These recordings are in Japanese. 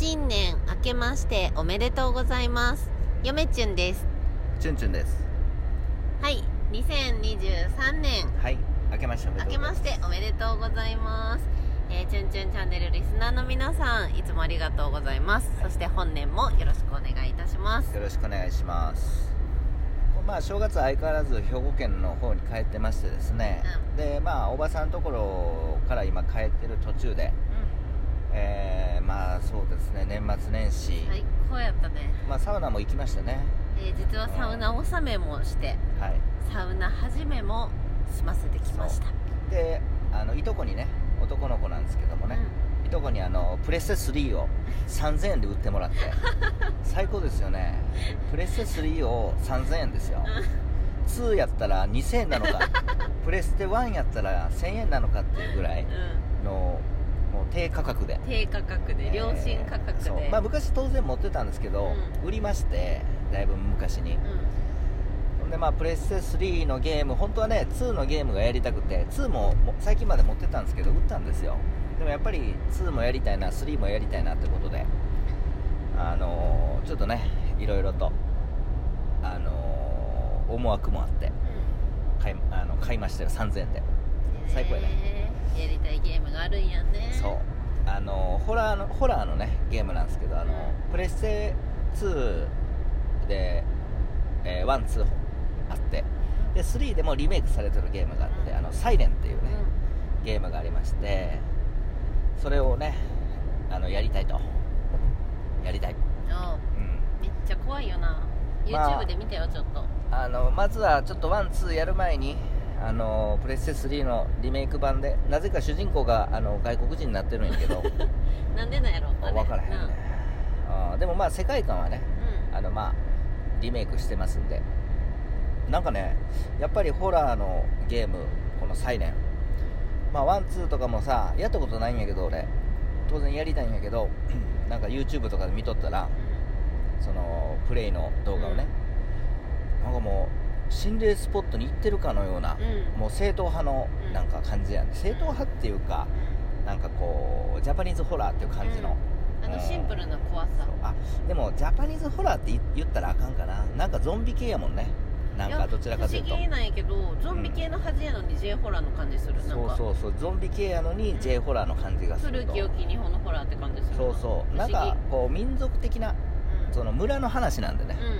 新年明けましておめでとうございます。嫁ちゅんです。チュンチュンです。はい。2023年。はい。明けましておめで明けまとうございます。しておめでとうございます。えー、チュンチュンチャンネルリスナーの皆さんいつもありがとうございます、そして本年もよろしくお願いいたします。よろしくお願いします。まあ正月相変わらず兵庫県の方に帰ってましてですね、でまあおばさんのところから今帰ってる途中でえー、まあそうですね年末年始、最高やったね、まあサウナも行きましたね。えー実はサウナ納めもしてはい。サウナ始めも済ませてきました。であのいとこにね男の子なんですけどもね、いとこにあのプレステ3を3000円で売ってもらって。最高ですよね。プレステ3を3000円ですよ。2やったら2000円なのか。プレステ1やったら1000円なのかっていうぐらいうん、低価格で。低価格で良心価格で、まあ、昔当然持ってたんですけど、うん。売りましてだいぶ昔に。うん。でまあプレステ3のゲーム本当はね2のゲームがやりたくて2もも最近まで持ってたんですけど売ったんですよ。でもやっぱり2もやりたいな3もやりたいなってことであのーちょっとねいろいろとあのー思惑もあって買いあの買いましたよ3000円で。うん最高やね。ねやりたいゲームがあるんやね。そう。あのホラーのホラーのねゲームなんですけどあのプレステ2で、えー、ワンツーあって。で3でもリメイクされてるゲームがあって「あのサイレンっていうね、ゲームがありましてそれをねあのやりたいと。やりたい、うん。めっちゃ怖いよな。まあ。YouTube で見たよちょっと。あのまずはちょっと one two やる前にあのプレステ3のリメイク版でなぜか主人公があの外国人になってるんやけど。なんでなんやろ分からへんね。でもまあ世界観はねうん。あのまあリメイクしてますんで。なんかねやっぱりホラーのゲームこの「サイレン。まあ one two とかもさやったことないんやけど俺。当然やりたいんやけど なんか YouTube とかで見とったらそのプレイの動画をね、なんかもう心霊スポットに行ってるかのような、うん。もう正統派のなんか感じやん正統派っていうかなんかこうジャパニーズホラーっていう感じの、あのシンプルな怖さ。あでもジャパニーズホラーって言言ったらあかんかな。なんかゾンビ系やもんね。なんかどちらかというと。不思議なんやけどゾンビ系のはずやのに J ホラーの感じする。なんそうかそうそうゾンビ系やのに J ホラーの感じがすると。古き良き日本のホラーって感じする。そうそう。なんかこう民族的なうん。その村の話なんでね、うん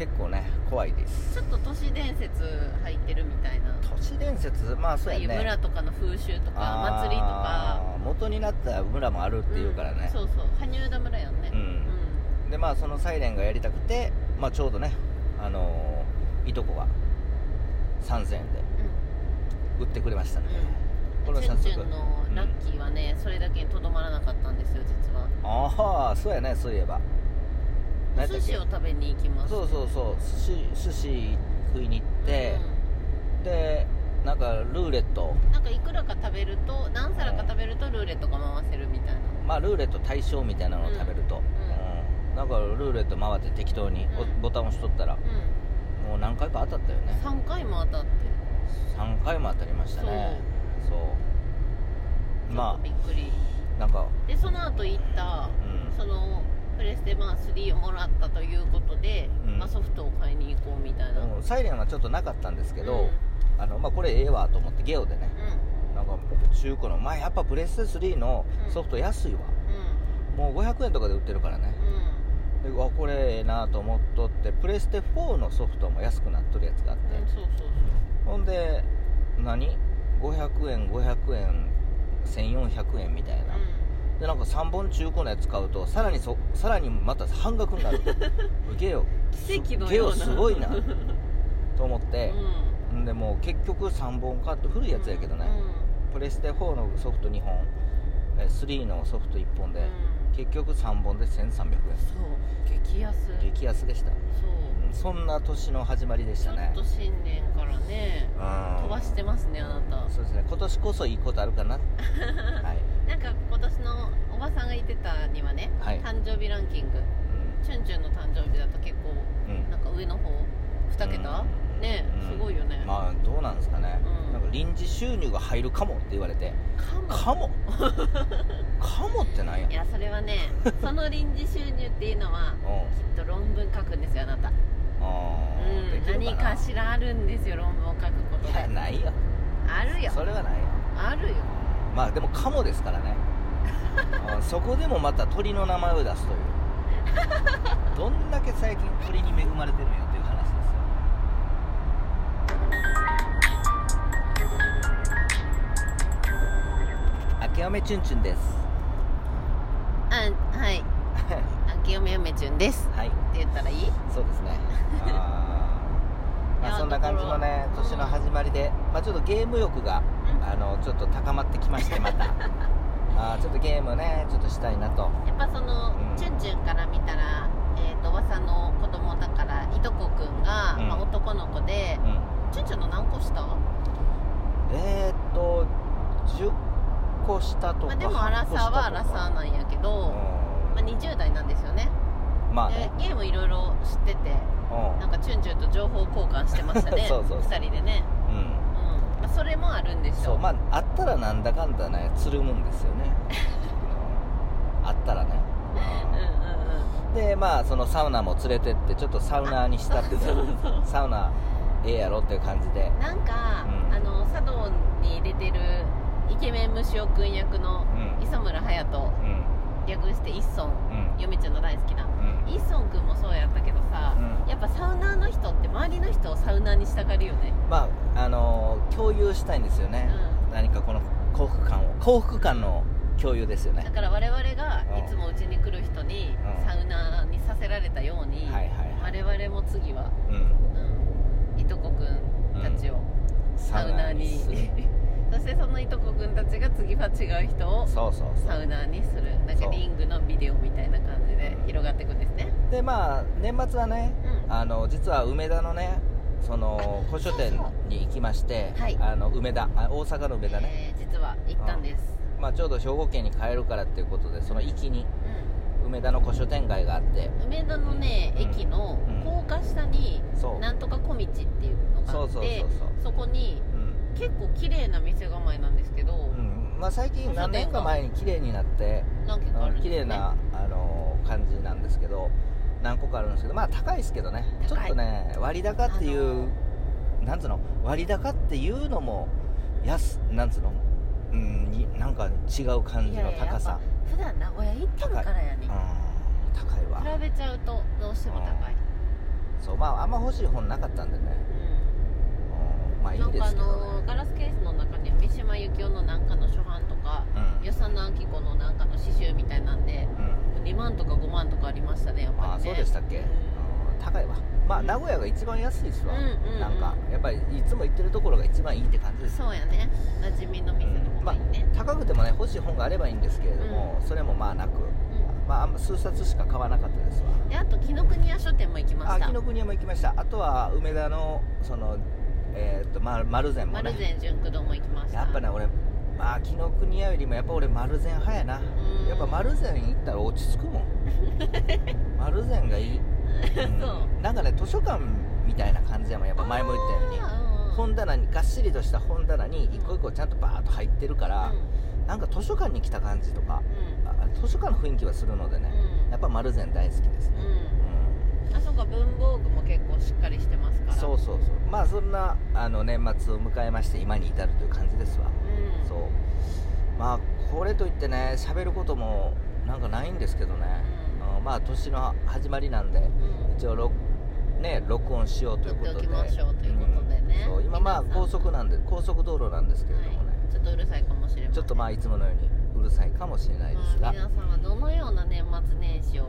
結構ね怖いです。ちょっと都市伝説入ってるみたいな。都市伝説？まあそうやね。村とかの風習とか祭りとか。元になった村もあるっていうからね。ん、そうそう。羽生田村やんね。うん。でまあそのサイレンがやりたくて、まあ、ちょうどねあのーいとこが3000円で売ってくれましたね、これは早速。のラッキーはね、それだけにとどまらなかったんですよ実は。ああそうやねそういえば。お寿司を食べに行きます。そうそうそう。寿司寿司食いに行って、でなんかルーレット。うんなんかいくらか食べると何皿か食べるとルーレットが回せるみたいな。まあルーレット対象みたいなのを食べると、ん。うん。なんかルーレット回って適当にボタン押しとったら、うもう何回か当たったよね。ん3回も当たって3回も当たりましたね。そう。まとびっくり、あなんか。でその後行ったうん。そのプレステマン3をもらったということで、うん。まあ、ソフトを買いに行こうみたいな、うんサイレンはちょっとなかったんですけど、うん。あのまあ、これええわと思ってゲオでね。うなんか中古のまあやっぱプレステ3のソフト安いわ、もう500円とかで売ってるからね。でうわこれええなと思っとってプレステ4のソフトも安くなっとるやつがあって、うん、うん、そうそう。ほんで何？500円500円1400円みたいな、でなんか3本中古のやつ買うとさらにそさらにまた半額になる。ゲオ。奇跡のような。すごいな。と思って。う、ん。んでもう結局3本買って古いやつやけどね、プレステ4のソフト2本。え3のソフト1本で、うん。結局3本で1300円。そう。激安。激安でした、そう。うんそんな年の始まりでしちょたねっと新年からねうん。飛ばしてますねあなた。そうですね。今年こそいいことあるかな。はい、なんか今年のおばさんが言ってたにはね、はい。誕生日ランキング。チュンチュンの誕生日だと結構うん。うんなんか上の方2桁、うん。ねうん。すごいよね、まあどうなんですかね、うん。なんか臨時収入が入るかもって言われて。かも。かも？かもってなんや？いやそれはねその臨時収入っていうのは うん。きっと論文書くんですよあなた。あーうん何できるな？かしらあるんですよ論文を書くこといやでないよ。あるよ。それはないよ。あるよまあでもカモですからね。うんそこでもまた鳥の名前を出すという。どんだけ最近鳥に恵まれてるんやっていう話ですよ。明けおめチュンチュンです。あはい。あきよめよめちゅんです。はい。って言ったらいい？そうですね んな感じのね年の始まりで、まあ、ちょっとゲーム欲があのちょっと高まってきましてまた。あーちょっとゲームねちょっとしたいなと。やっぱその、うん。チュンチュンから見たらえっ、とおばさんの子供だからいとこくんが、うん。まあ、男の子でうん。チュンチュンの何個下、まえー、っと10個下とかあ、でもアラサーはアラサーーなんやけど、まあ、20代なんですよねまあね。でゲームいろいろ知っててうん。なんかチュンチュンと情報交換してましたね。そうそうそう。2人でね、うん。うん。まあ、それもあるんですよそうまああったらなんだかんだねつるむんですよね。うん。あったらね。うんうんうん。でまあそのサウナも連れてってちょっとサウナーにしたってサウナええやろっていう感じで。なんか、うん。あの茶道に出てるイケメン虫尾くん役のうん。磯村勇斗うん。略してイッソンうん。嫁ちゃんの大好きな。うんイッソンくんもそうやったけどさ、うん。やっぱサウナーの人って周りの人をサウナーにしたがるよね。まああのー共有したいんですよね、何かこの幸福感を。幸福感の共有ですよね。だから我々がうん。いつもうちに来る人にうん。サウナーにさせられたように、はいはいはい。我々も次は、うん。うん、いとこくんたちをサウナーに、する そしてそのいとこくんたちが次は違う人をそうそうそサウうナーにする。なんかそうリングのビデオみたいな感じで広がっていくんですね。でまあ年末はねうん。あの実は梅田のねその古書店に行きましてはい。あの梅田あ大阪の梅田ね、えー実は行ったんです、まあ、ちょうど兵庫県に帰るからっていうことでその行きにう梅田の古書店街があって。ん、梅田のね、うん。駅のうん。高架下になんとか小道っていうのがあってそうそうそうそう。そこにうん。結構綺麗な店構えなんですけど、うん。まあ、最近何年か前に綺麗になって何軒かあるん綺麗な、あの感じなんですけど何個かあるんですけどまあ高いですけどね。ちょ高いっとね割高っていう、あのなんつうの？割高っていうのも安なんつうの？うんになんか違う感じの高さ。普段名古屋行ってるからやねうん高いわ。比べちゃうとどうしても高い、そうまああんま欲しい本なかったんでね、うんまあいいなんかあですけどね。のガラスケースの中に三島由紀夫のなんかの初版とかうん与謝野明子のなんかの刺繍みたいなんでうん。2万とか5万とかありましたねやっぱりね。ああそうでしたっけ、うんうん高いわ。まあうん。名古屋が一番安いっすわ、うんなんかやっぱりいつも行ってるところが一番いいって感じです。そうやね。馴染みの店の方がいいね、高くてもね欲しい本があればいいんですけれども、それもまあなく、うん。まあ、あんま数冊しか買わなかったですわ。であと紀ノ国屋書店も行きました。あ紀ノ国屋も行きました。あとは梅田のそのえーっとま丸善もね。丸善純駆動も行きました。やっぱね俺まあ紀ノ国屋よりもやっぱ俺丸善派やな。うん。やっぱ丸善行ったら落ち着くもん。丸善がいい、うん。そう。なんかね図書館みたいな感じやもんやっぱ前も言ったように。本棚にがっしりとした本棚に一個一個ちゃんとバーッと入ってるから、なんか図書館に来た感じとかうん。あ図書館の雰囲気はするのでね、うん。やっぱ丸善大好きですね、うんあそうか文房具も結構しっかりしてますから。そうそうそう。まあそんなあの年末を迎えまして今に至るという感じですわ、うん。そう。まあこれといってね喋ることもなんかないんですけどね、うん。まあ年の始まりなんでうん。一応録ね録音しようということで。撮っておきましょうということでね。うん。そう今まあ高速なんで高速道路なんですけれどもね、はい、ちょっとうるさいかもしれません。ちょっとまあいつものようにうるさいかもしれないですが。まあ皆さんはどのような年末年始をお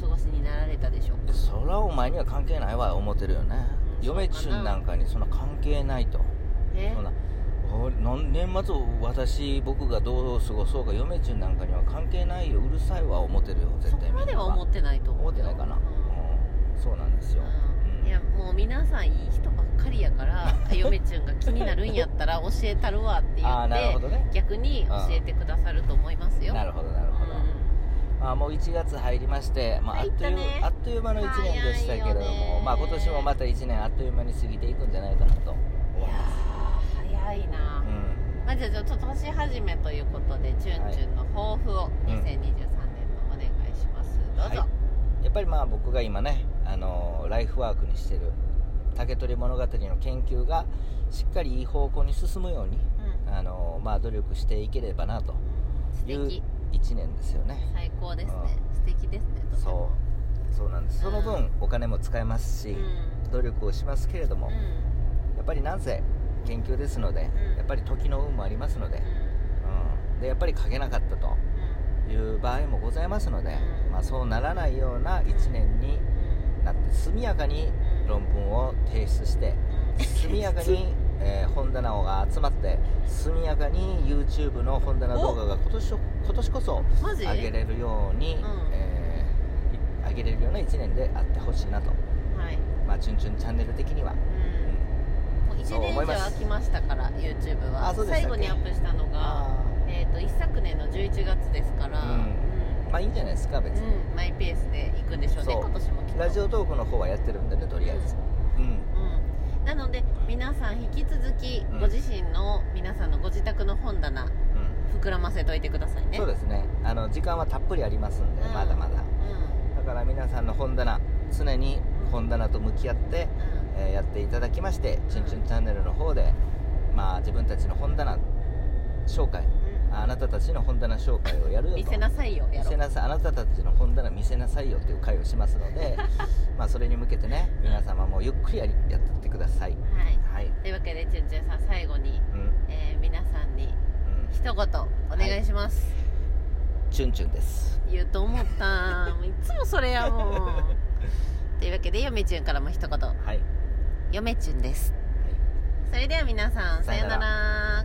過ごしになられたでしょうか？そらお前には関係ないわ思ってるよね。うん嫁チュンなんかにそんな関係ないと。え？そんな年末私僕がどう過ごそうか嫁チュンなんかには関係ないよ。うるさいわ思ってるよ絶そ対こまでは思っってないと思う思ってないかな、うん。うん。そうなんですよ、うん。いやもう皆さんいい人ばっかりやからあ 嫁ちゅんが気になるんやったら教えたるわって言ってどね。逆に教えてくださると思いますよなるほどなるほど、まあ、もう1月入りまして、まあ、あっというあっという間の1年でしたけれども、まあ、今年もまた1年あっという間に過ぎていくんじゃないかなと。思いいやますー早いな、うん。まあ、じゃあちょっと年始めということでチュンチュンの抱負をうん。2023年のお願いぱりまあ僕が今ね、あのライフワークにしてる竹取物語の研究がしっかりいい方向に進むように、うん。あのまあ、努力していければなと。いう1年ですよね。最高ですね。素敵ですねとてそもう。そうなんです。その分お金も使えますし、うん。努力をしますけれども、うん。やっぱりなんせ研究ですので、うん。やっぱり時の運もありますので,、うん。うん、でやっぱり書けなかったとうん。いう場合もございますので、うん。まあ、そうならないような1年になって速やかに論文を提出してうん。速やかに、えー本棚が集まって速やかに YouTube の本棚動画が今年今年こそ上げれるように、うん。えーい上げれるような1年であってほしいなと、はい。まあ、チュンチュンチャンネル的には、うん。もう1そう年以上空きましたから YouTube は。最後にアップしたのがあえっと一昨年の11月ですから。うん。まあいいんじゃないですか別に、うん。マイペースで行くんでしょうね。今年もラジオトークの方はやってるんでねとりあえず。うん、うんなので皆さん引き続きうん。ご自身の皆さんのご自宅の本棚うん。膨らませといてくださいね。そうですね。あの時間はたっぷりありますんで、うん。まだまだ。うだから皆さんの本棚常に本棚と向き合って、んうん。えーやっていただきまして「チュンチュンチャンネル」の方で、まあ、自分たちの本棚紹介うん。あなたたちの本棚紹介をやるよと。見せなさいよ見せなさい。あなたたちの本棚見せなさいよっていう会をしますので まあそれに向けてね皆様もゆっくりやりください。はい。はい。というわけでチュンチュンさん最後に、うん。えー皆さんにうん。一言お願いします、チュンチュンです。言うと思った。もういつもそれやもん。というわけで嫁チュンからも一言。はい、はい嫁チュンです。それでは皆さんさようなさようなら